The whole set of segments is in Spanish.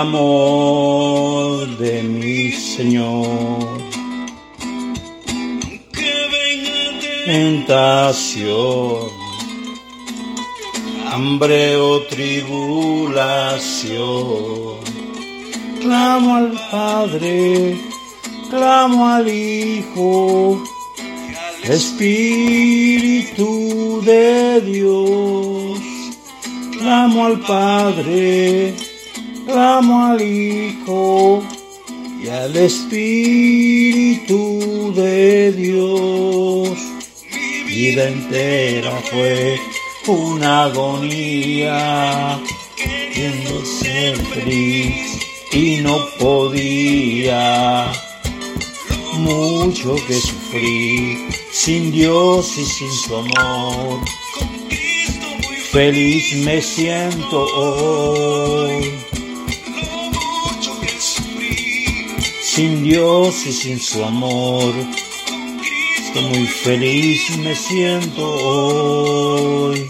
Amor de mi Señor. que venga de Tentación, hambre o tribulación. Clamo al Padre, clamo al Hijo, Espíritu de Dios. Clamo al Padre, clamo al Hijo y al Espíritu de Dios. Mi vida entera fue una agonía, queriendo ser feliz y no podía. Mucho que sufrí sin Dios y sin su amor. Feliz me siento hoy. Sin Dios y sin su amor. Estoy muy feliz me siento hoy.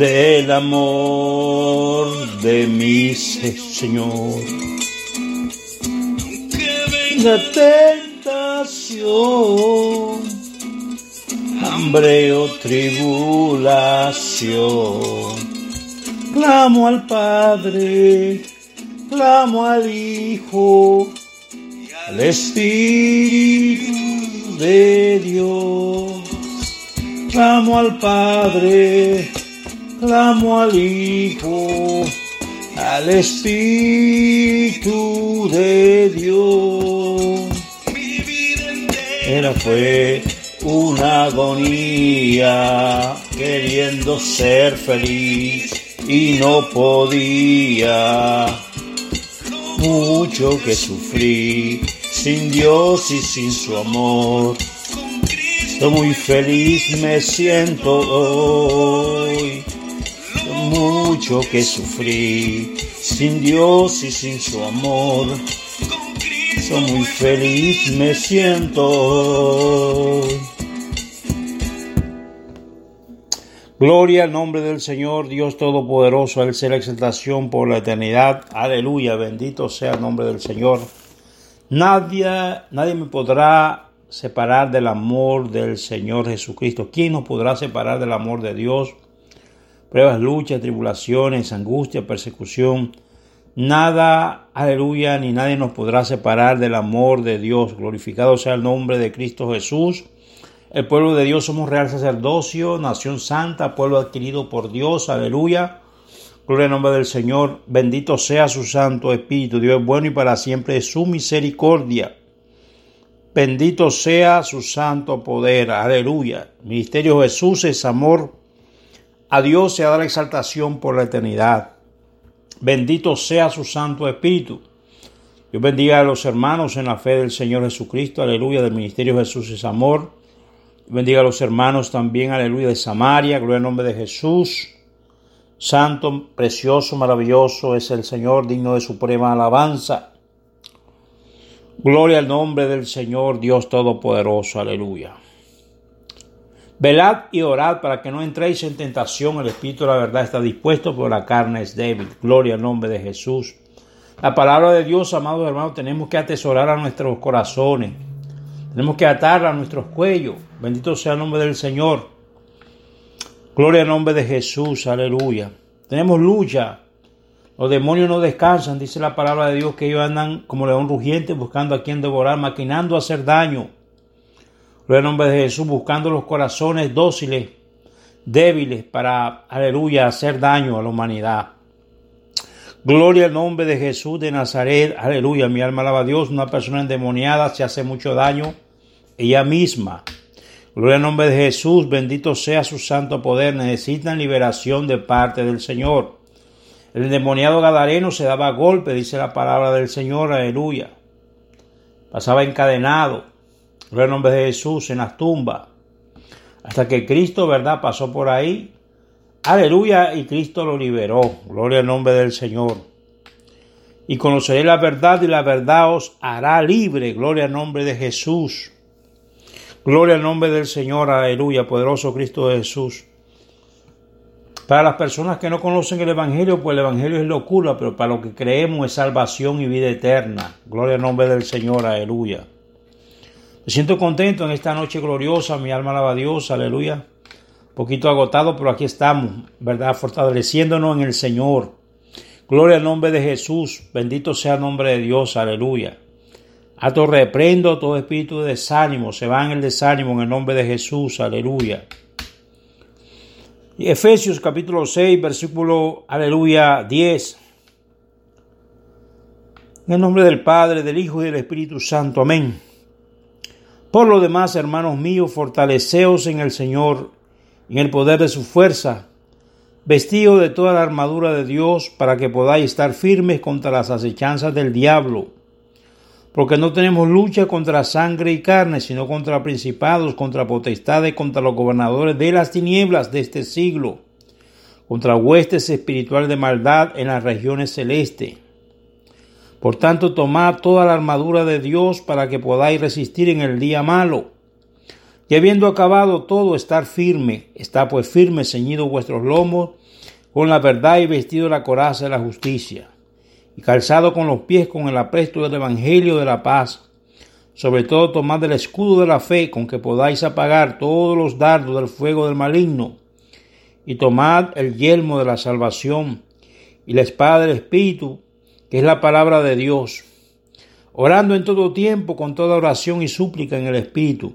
Del amor de mi se- Señor. La tentación, hambre o tribulación. Clamo al Padre, clamo al Hijo, al Espíritu de Dios. Clamo al Padre, clamo al Hijo, al Espíritu de Dios. Era fue una agonía, queriendo ser feliz y no podía. Mucho que sufrí sin Dios y sin su amor. Estoy muy feliz me siento hoy. Mucho que sufrí sin Dios y sin su amor. Soy muy feliz me siento. Gloria al nombre del Señor, Dios Todopoderoso, sea la exaltación por la eternidad. Aleluya, bendito sea el nombre del Señor. Nadie, nadie me podrá separar del amor del Señor Jesucristo. ¿Quién nos podrá separar del amor de Dios? Pruebas, luchas, tribulaciones, angustia, persecución. Nada, aleluya, ni nadie nos podrá separar del amor de Dios. Glorificado sea el nombre de Cristo Jesús. El pueblo de Dios somos real sacerdocio, nación santa, pueblo adquirido por Dios, aleluya. Gloria al nombre del Señor. Bendito sea su Santo Espíritu. Dios es bueno y para siempre es su misericordia. Bendito sea su santo poder. Aleluya. Ministerio Jesús es amor. A Dios se da la exaltación por la eternidad. Bendito sea su Santo Espíritu. Dios bendiga a los hermanos en la fe del Señor Jesucristo. Aleluya. Del Ministerio Jesús es amor. Bendiga a los hermanos también. Aleluya. De Samaria. Gloria al nombre de Jesús. Santo, precioso, maravilloso es el Señor, digno de suprema alabanza. Gloria al nombre del Señor, Dios Todopoderoso. Aleluya. Velad y orad para que no entréis en tentación. El Espíritu de la verdad está dispuesto, pero la carne es débil. Gloria al nombre de Jesús. La palabra de Dios, amados hermanos, tenemos que atesorar a nuestros corazones. Tenemos que atarla a nuestros cuellos. Bendito sea el nombre del Señor. Gloria al nombre de Jesús, aleluya. Tenemos lucha. Los demonios no descansan, dice la palabra de Dios, que ellos andan como león rugiente buscando a quien devorar, maquinando hacer daño. Gloria al nombre de Jesús, buscando los corazones dóciles, débiles, para, aleluya, hacer daño a la humanidad. Gloria al nombre de Jesús de Nazaret, aleluya, mi alma alaba a Dios. Una persona endemoniada se hace mucho daño ella misma. Gloria al nombre de Jesús, bendito sea su santo poder. Necesitan liberación de parte del Señor. El endemoniado Gadareno se daba golpe, dice la palabra del Señor, aleluya. Pasaba encadenado, al nombre de Jesús, en las tumbas. Hasta que Cristo, ¿verdad?, pasó por ahí. Aleluya, y Cristo lo liberó. Gloria al nombre del Señor. Y conoceré la verdad y la verdad os hará libre. Gloria al nombre de Jesús. Gloria al nombre del Señor, aleluya, poderoso Cristo Jesús. Para las personas que no conocen el Evangelio, pues el Evangelio es locura, pero para los que creemos es salvación y vida eterna. Gloria al nombre del Señor, aleluya. Siento contento en esta noche gloriosa, mi alma alaba a Dios, aleluya. Un poquito agotado, pero aquí estamos, ¿verdad? Fortaleciéndonos en el Señor. Gloria al nombre de Jesús, bendito sea el nombre de Dios, aleluya. Ato reprendo todo espíritu de desánimo, se va en el desánimo en el nombre de Jesús, aleluya. Efesios capítulo 6, versículo, aleluya, 10. En el nombre del Padre, del Hijo y del Espíritu Santo, amén. Por lo demás, hermanos míos, fortaleceos en el Señor, en el poder de su fuerza, vestido de toda la armadura de Dios, para que podáis estar firmes contra las acechanzas del diablo porque no tenemos lucha contra sangre y carne, sino contra principados, contra potestades, contra los gobernadores de las tinieblas de este siglo, contra huestes espirituales de maldad en las regiones celestes. Por tanto, tomad toda la armadura de Dios para que podáis resistir en el día malo. Y habiendo acabado todo, estar firme, está pues firme, ceñido vuestros lomos, con la verdad y vestido la coraza de la justicia y calzado con los pies con el apresto del Evangelio de la paz. Sobre todo tomad el escudo de la fe con que podáis apagar todos los dardos del fuego del maligno. Y tomad el yelmo de la salvación y la espada del Espíritu, que es la palabra de Dios. Orando en todo tiempo con toda oración y súplica en el Espíritu,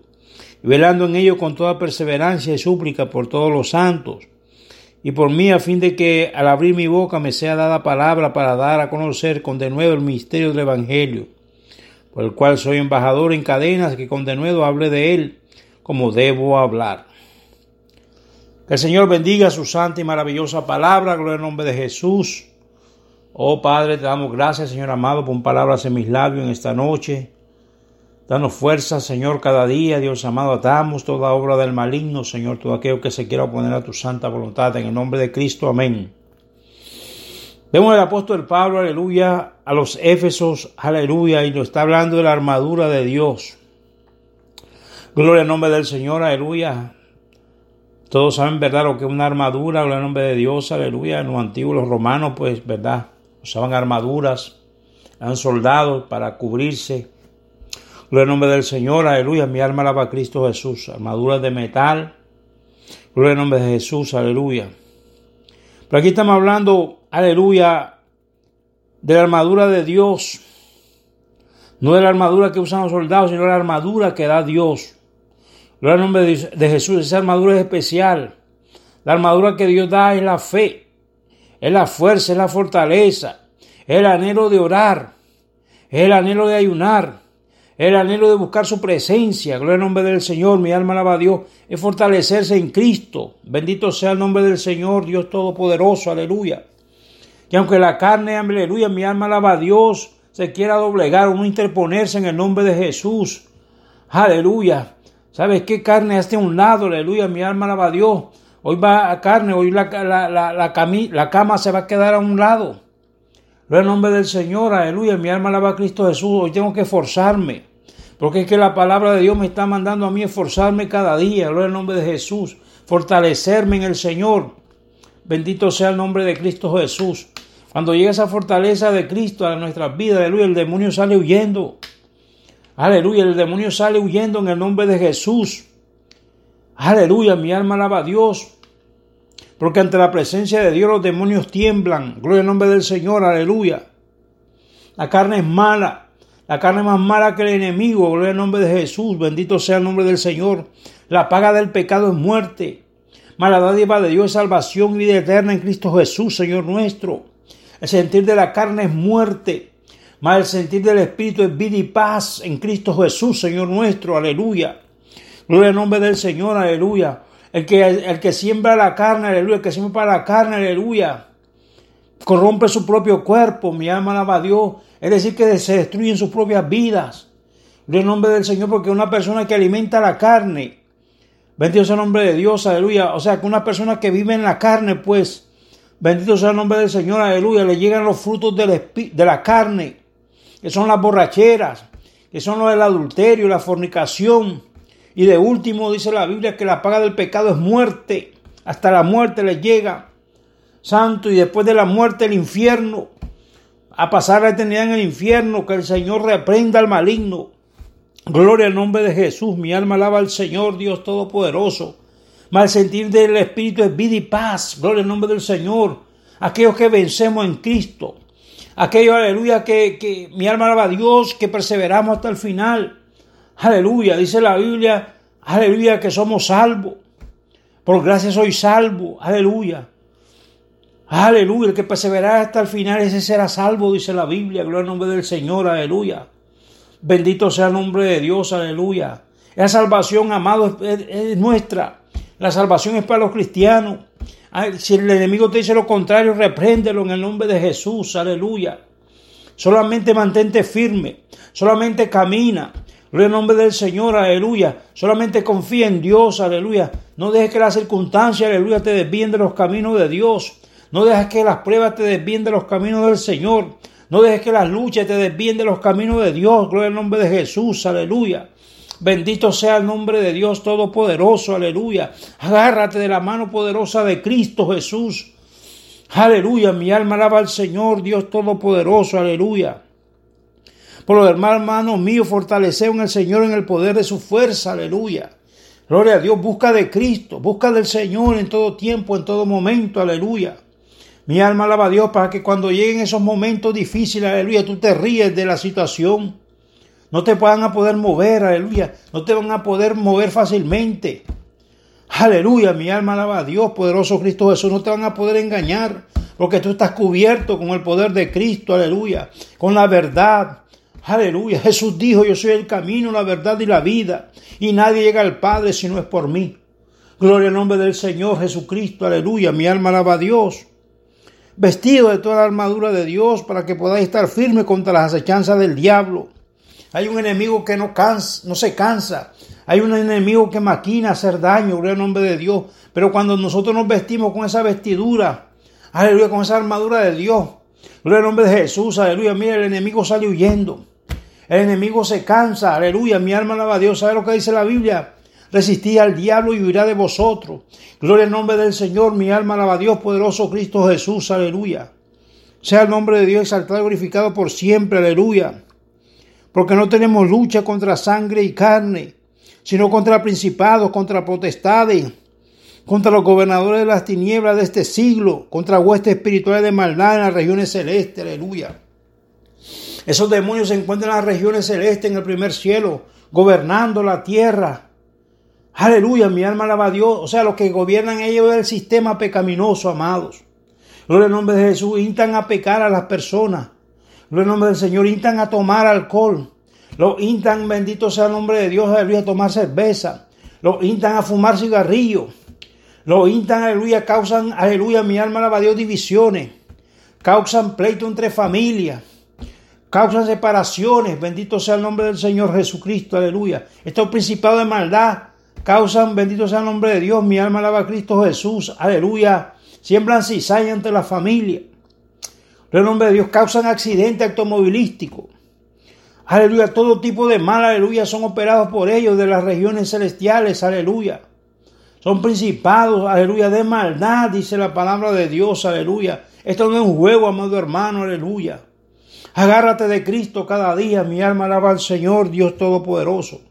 y velando en ello con toda perseverancia y súplica por todos los santos y por mí a fin de que al abrir mi boca me sea dada palabra para dar a conocer con denuedo el misterio del Evangelio, por el cual soy embajador en cadenas, que con denuedo hable de él como debo hablar. Que el Señor bendiga su santa y maravillosa palabra, gloria al nombre de Jesús. Oh Padre, te damos gracias, Señor amado, por palabras en mis labios en esta noche. Danos fuerza, Señor, cada día, Dios amado, atamos toda obra del maligno, Señor, todo aquello que se quiera oponer a tu santa voluntad, en el nombre de Cristo, amén. Vemos el apóstol Pablo, aleluya, a los Éfesos, aleluya, y nos está hablando de la armadura de Dios. Gloria al nombre del Señor, aleluya. Todos saben, ¿verdad?, lo que es una armadura, gloria al nombre de Dios, aleluya. En los antiguos, los romanos, pues, ¿verdad?, usaban armaduras, eran soldados para cubrirse Gloria al nombre del Señor, aleluya. Mi alma alaba a Cristo Jesús. Armaduras de metal. Gloria al nombre de Jesús, aleluya. Pero aquí estamos hablando, aleluya, de la armadura de Dios. No de la armadura que usan los soldados, sino de la armadura que da Dios. Gloria al nombre de Jesús. Esa armadura es especial. La armadura que Dios da es la fe. Es la fuerza, es la fortaleza, el anhelo de orar, el anhelo de ayunar, el anhelo de buscar su presencia. Gloria al nombre del Señor, mi alma alaba a Dios, es fortalecerse en Cristo. Bendito sea el nombre del Señor, Dios Todopoderoso, aleluya. Que aunque la carne, aleluya, mi alma alaba a Dios, se quiera doblegar o no interponerse en el nombre de Jesús. Aleluya. ¿Sabes qué? Carne hasta un lado, aleluya, mi alma alaba a Dios. Hoy va a carne, hoy la, la, la, la, la cama se va a quedar a un lado. Gloria al nombre del Señor, aleluya, mi alma alaba a Cristo Jesús. Hoy tengo que esforzarme, porque es que la palabra de Dios me está mandando a mí esforzarme cada día. Gloria al nombre de Jesús, fortalecerme en el Señor. Bendito sea el nombre de Cristo Jesús. Cuando llega esa fortaleza de Cristo a nuestras vidas, aleluya, el demonio sale huyendo. Aleluya, el demonio sale huyendo en el nombre de Jesús. Aleluya, mi alma alaba a Dios. Porque ante la presencia de Dios los demonios tiemblan. Gloria al nombre del Señor, aleluya. La carne es mala. La carne es más mala que el enemigo. Gloria al nombre de Jesús. Bendito sea el nombre del Señor. La paga del pecado es muerte. Mala dádiva de Dios es salvación y vida eterna en Cristo Jesús, Señor nuestro. El sentir de la carne es muerte. Mas el sentir del Espíritu es vida y paz en Cristo Jesús, Señor nuestro. Aleluya. Gloria al nombre del Señor, aleluya. El que, el que siembra la carne, aleluya. El que siembra la carne, aleluya. Corrompe su propio cuerpo. Mi alma alaba a Dios. Es decir, que se destruyen sus propias vidas. Gloria al nombre del Señor, porque una persona que alimenta la carne. Bendito sea el nombre de Dios, aleluya. O sea, que una persona que vive en la carne, pues. Bendito sea el nombre del Señor, aleluya. Le llegan los frutos de la carne que son las borracheras, que son los del adulterio, la fornicación. Y de último dice la Biblia que la paga del pecado es muerte. Hasta la muerte les llega. Santo, y después de la muerte el infierno. A pasar la eternidad en el infierno, que el Señor reprenda al maligno. Gloria al nombre de Jesús. Mi alma alaba al Señor, Dios Todopoderoso. Mal sentir del Espíritu es vida y paz. Gloria al nombre del Señor. Aquellos que vencemos en Cristo aquello, aleluya, que, que mi alma alaba a Dios, que perseveramos hasta el final. Aleluya, dice la Biblia, aleluya, que somos salvos. Por gracia soy salvo, aleluya. Aleluya, el que perseverará hasta el final, ese será salvo, dice la Biblia. Gloria al nombre del Señor, aleluya. Bendito sea el nombre de Dios, aleluya. Esa salvación, amado, es nuestra. La salvación es para los cristianos. Si el enemigo te dice lo contrario, repréndelo en el nombre de Jesús. Aleluya. Solamente mantente firme. Solamente camina. En el nombre del Señor, aleluya. Solamente confía en Dios, aleluya. No dejes que las circunstancias, aleluya, te desvíen de los caminos de Dios. No dejes que las pruebas te desvíen de los caminos del Señor. No dejes que las luchas te desvíen de los caminos de Dios. Gloria al nombre de Jesús, aleluya. Bendito sea el nombre de Dios Todopoderoso, aleluya. Agárrate de la mano poderosa de Cristo Jesús. Aleluya, mi alma alaba al Señor, Dios Todopoderoso, aleluya. Por lo demás, hermanos míos, fortaleceo en el Señor en el poder de su fuerza, aleluya. Gloria a Dios, busca de Cristo, busca del Señor en todo tiempo, en todo momento, aleluya. Mi alma alaba a Dios para que cuando lleguen esos momentos difíciles, aleluya, tú te ríes de la situación no te van a poder mover, aleluya. No te van a poder mover fácilmente. Aleluya, mi alma alaba a Dios, poderoso Cristo Jesús. No te van a poder engañar, porque tú estás cubierto con el poder de Cristo, aleluya, con la verdad. Aleluya, Jesús dijo, yo soy el camino, la verdad y la vida, y nadie llega al Padre si no es por mí. Gloria al nombre del Señor Jesucristo, aleluya, mi alma alaba a Dios. Vestido de toda la armadura de Dios para que podáis estar firme contra las acechanzas del diablo. Hay un enemigo que no, cansa, no se cansa. Hay un enemigo que maquina hacer daño, gloria al nombre de Dios. Pero cuando nosotros nos vestimos con esa vestidura, aleluya, con esa armadura de Dios, gloria al nombre de Jesús, aleluya, mira, el enemigo sale huyendo. El enemigo se cansa, aleluya, mi alma alaba a Dios. ¿Sabe lo que dice la Biblia? Resistí al diablo y huirá de vosotros. Gloria al nombre del Señor, mi alma alaba a Dios, poderoso Cristo Jesús, aleluya. Sea el nombre de Dios exaltado y glorificado por siempre, aleluya porque no tenemos lucha contra sangre y carne, sino contra principados, contra potestades, contra los gobernadores de las tinieblas de este siglo, contra huestes espirituales de maldad en las regiones celestes, aleluya. Esos demonios se encuentran en las regiones celestes, en el primer cielo, gobernando la tierra. Aleluya, mi alma alaba a Dios. O sea, los que gobiernan ellos es el sistema pecaminoso, amados. Gloria al nombre de Jesús. Instan a pecar a las personas. Gloria al nombre del Señor. Instan a tomar alcohol. Los instan, bendito sea el nombre de Dios, aleluya, a tomar cerveza. Los instan a fumar cigarrillos. Los instan, aleluya, causan, aleluya, mi alma alaba a Dios, divisiones. Causan pleito entre familias. Causan separaciones. Bendito sea el nombre del Señor Jesucristo, aleluya. Estos principados de maldad causan, bendito sea el nombre de Dios, mi alma alaba a Cristo Jesús, aleluya. Siembran cizaña ante la familia. En el nombre de Dios causan accidentes automovilísticos. Aleluya, todo tipo de mal, aleluya, son operados por ellos de las regiones celestiales, aleluya. Son principados, aleluya, de maldad, dice la palabra de Dios, aleluya. Esto no es un juego, amado hermano, aleluya. Agárrate de Cristo cada día, mi alma alaba al Señor, Dios Todopoderoso.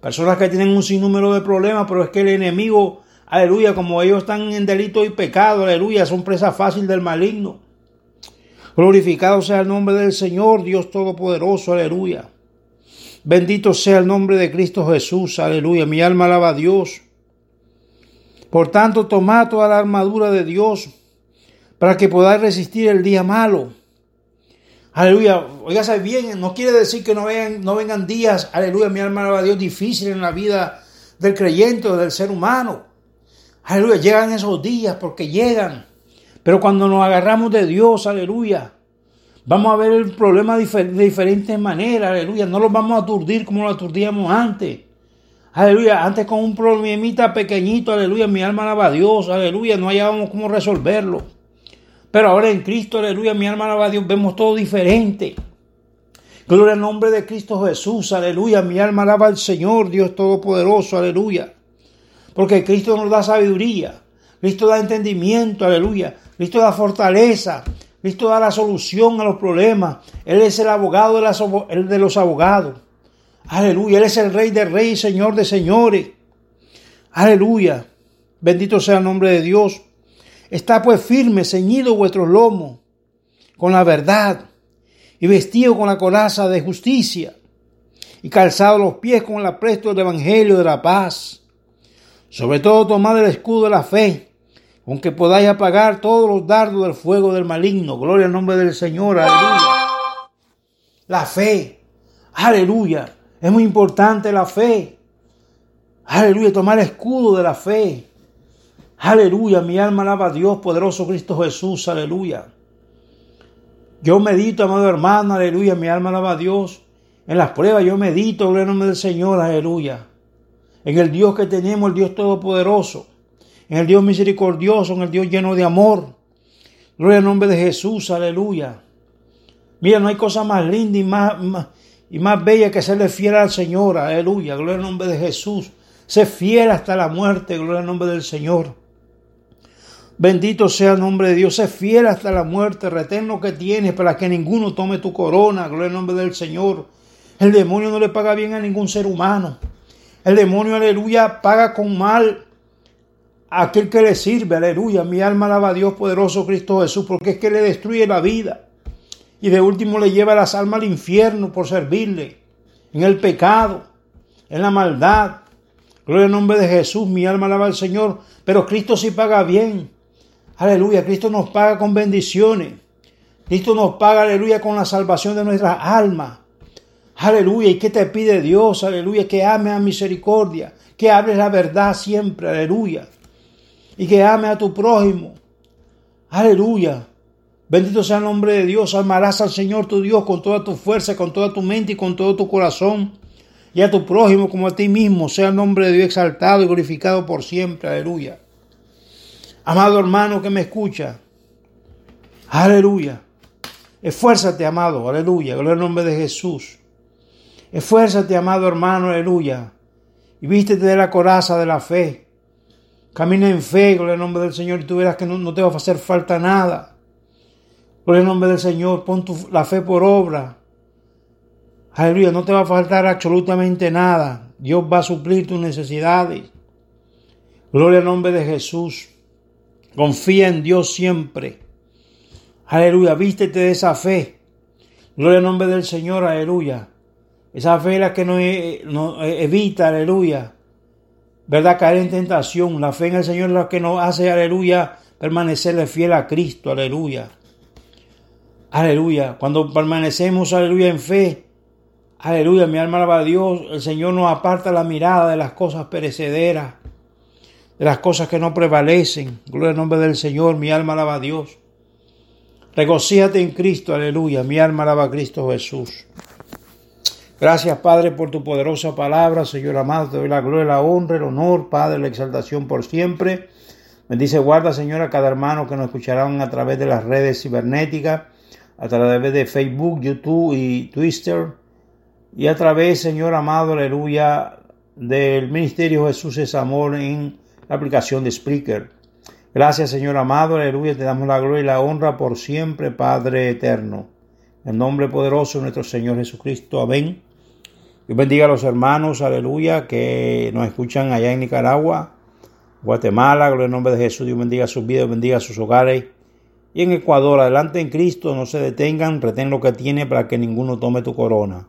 Personas que tienen un sinnúmero de problemas, pero es que el enemigo, aleluya, como ellos están en delito y pecado, aleluya, son presa fácil del maligno. Glorificado sea el nombre del Señor, Dios Todopoderoso, aleluya. Bendito sea el nombre de Cristo Jesús, aleluya. Mi alma alaba a Dios. Por tanto, tomad toda la armadura de Dios para que podáis resistir el día malo. Aleluya. Oígase bien, no quiere decir que no vengan, días, aleluya, mi alma alaba a Dios, difíciles en la vida del creyente o del ser humano. Aleluya, llegan esos días porque llegan. Pero cuando nos agarramos de Dios, aleluya, vamos a ver el problema de diferentes maneras, aleluya. No los vamos a aturdir como lo aturdíamos antes. Aleluya, antes con un problemita pequeñito, aleluya, mi alma alaba a Dios, aleluya, no hallábamos cómo resolverlo. Pero ahora en Cristo, aleluya, mi alma alaba a Dios, vemos todo diferente. Gloria al nombre de Cristo Jesús, aleluya, mi alma alaba al Señor, Dios Todopoderoso, aleluya. Porque Cristo nos da sabiduría, Cristo da entendimiento, aleluya. Cristo da fortaleza. Cristo da la solución a los problemas. Él es el abogado de, los abogados. Aleluya. Él es el rey de reyes, señor de señores. Aleluya. Bendito sea el nombre de Dios. Está pues firme, ceñido vuestros lomos con la verdad y vestido con la coraza de justicia y calzado los pies con el apresto del evangelio de la paz. Sobre todo tomad el escudo de la fe aunque podáis apagar todos los dardos del fuego del maligno. Gloria al nombre del Señor, aleluya. La fe, aleluya. Es muy importante la fe. Aleluya, tomar el escudo de la fe. Aleluya, mi alma alaba a Dios, poderoso Cristo Jesús, aleluya. Yo medito, amado hermano, aleluya, mi alma alaba a Dios. En las pruebas yo medito, gloria al nombre del Señor, aleluya. En el Dios que tenemos, el Dios Todopoderoso en el Dios misericordioso, en el Dios lleno de amor. Gloria al nombre de Jesús, aleluya. Mira, no hay cosa más linda y más, y más bella que serle fiel al Señor, aleluya. Gloria al nombre de Jesús. Sé fiel hasta la muerte, gloria al nombre del Señor. Bendito sea el nombre de Dios, sé fiel hasta la muerte, retén lo que tienes para que ninguno tome tu corona, gloria al nombre del Señor. El demonio no le paga bien a ningún ser humano. El demonio, aleluya, paga con mal aquel que le sirve, aleluya. Mi alma alaba a Dios poderoso Cristo Jesús, porque es que le destruye la vida. Y de último le lleva las almas al infierno por servirle, en el pecado, en la maldad. Gloria al nombre de Jesús, mi alma alaba al Señor, pero Cristo sí paga bien. Aleluya, Cristo nos paga con bendiciones. Cristo nos paga, aleluya, con la salvación de nuestras almas. Aleluya, ¿y qué te pide Dios? Aleluya, que ame a misericordia, que hables la verdad siempre, aleluya y que ame a tu prójimo. Aleluya. Bendito sea el nombre de Dios. Amarás al Señor tu Dios con toda tu fuerza, con toda tu mente y con todo tu corazón. Y a tu prójimo como a ti mismo. Sea el nombre de Dios exaltado y glorificado por siempre. Aleluya. Amado hermano que me escucha. Aleluya. Esfuérzate, amado. Aleluya. Gloria al nombre de Jesús. Esfuérzate, amado hermano. Aleluya. Y vístete de la coraza de la fe Camina en fe, gloria al nombre del Señor, y tú verás que no, te va a hacer falta nada. Gloria al nombre del Señor, pon la fe por obra. Aleluya, no te va a faltar absolutamente nada. Dios va a suplir tus necesidades. Gloria al nombre de Jesús. Confía en Dios siempre. Aleluya, vístete de esa fe. Gloria al nombre del Señor, aleluya. Esa fe es la que nos, nos evita, aleluya, ¿verdad? Caer en tentación. La fe en el Señor es la que nos hace, aleluya, permanecerle fiel a Cristo, aleluya. Aleluya. Cuando permanecemos, aleluya, en fe, aleluya, mi alma alaba a Dios, el Señor nos aparta la mirada de las cosas perecederas, de las cosas que no prevalecen. Gloria al nombre del Señor, mi alma alaba a Dios. Regocíate en Cristo, aleluya, mi alma alaba a Cristo Jesús. Gracias, Padre, por tu poderosa palabra. Señor amado, te doy la gloria, la honra, el honor, Padre, la exaltación por siempre. Bendice, guarda, Señor, a cada hermano que nos escucharán a través de las redes cibernéticas, a través de Facebook, YouTube y Twitter. Y a través, Señor amado, aleluya, del Ministerio Jesús es Amor en la aplicación de Spreaker. Gracias, Señor amado, aleluya, te damos la gloria y la honra por siempre, Padre eterno. En nombre poderoso de nuestro Señor Jesucristo. Amén. Dios bendiga a los hermanos, aleluya, que nos escuchan allá en Nicaragua, Guatemala, gloria en nombre de Jesús. Dios bendiga sus vidas, bendiga sus hogares. Y en Ecuador, adelante en Cristo, no se detengan, retén lo que tiene para que ninguno tome tu corona.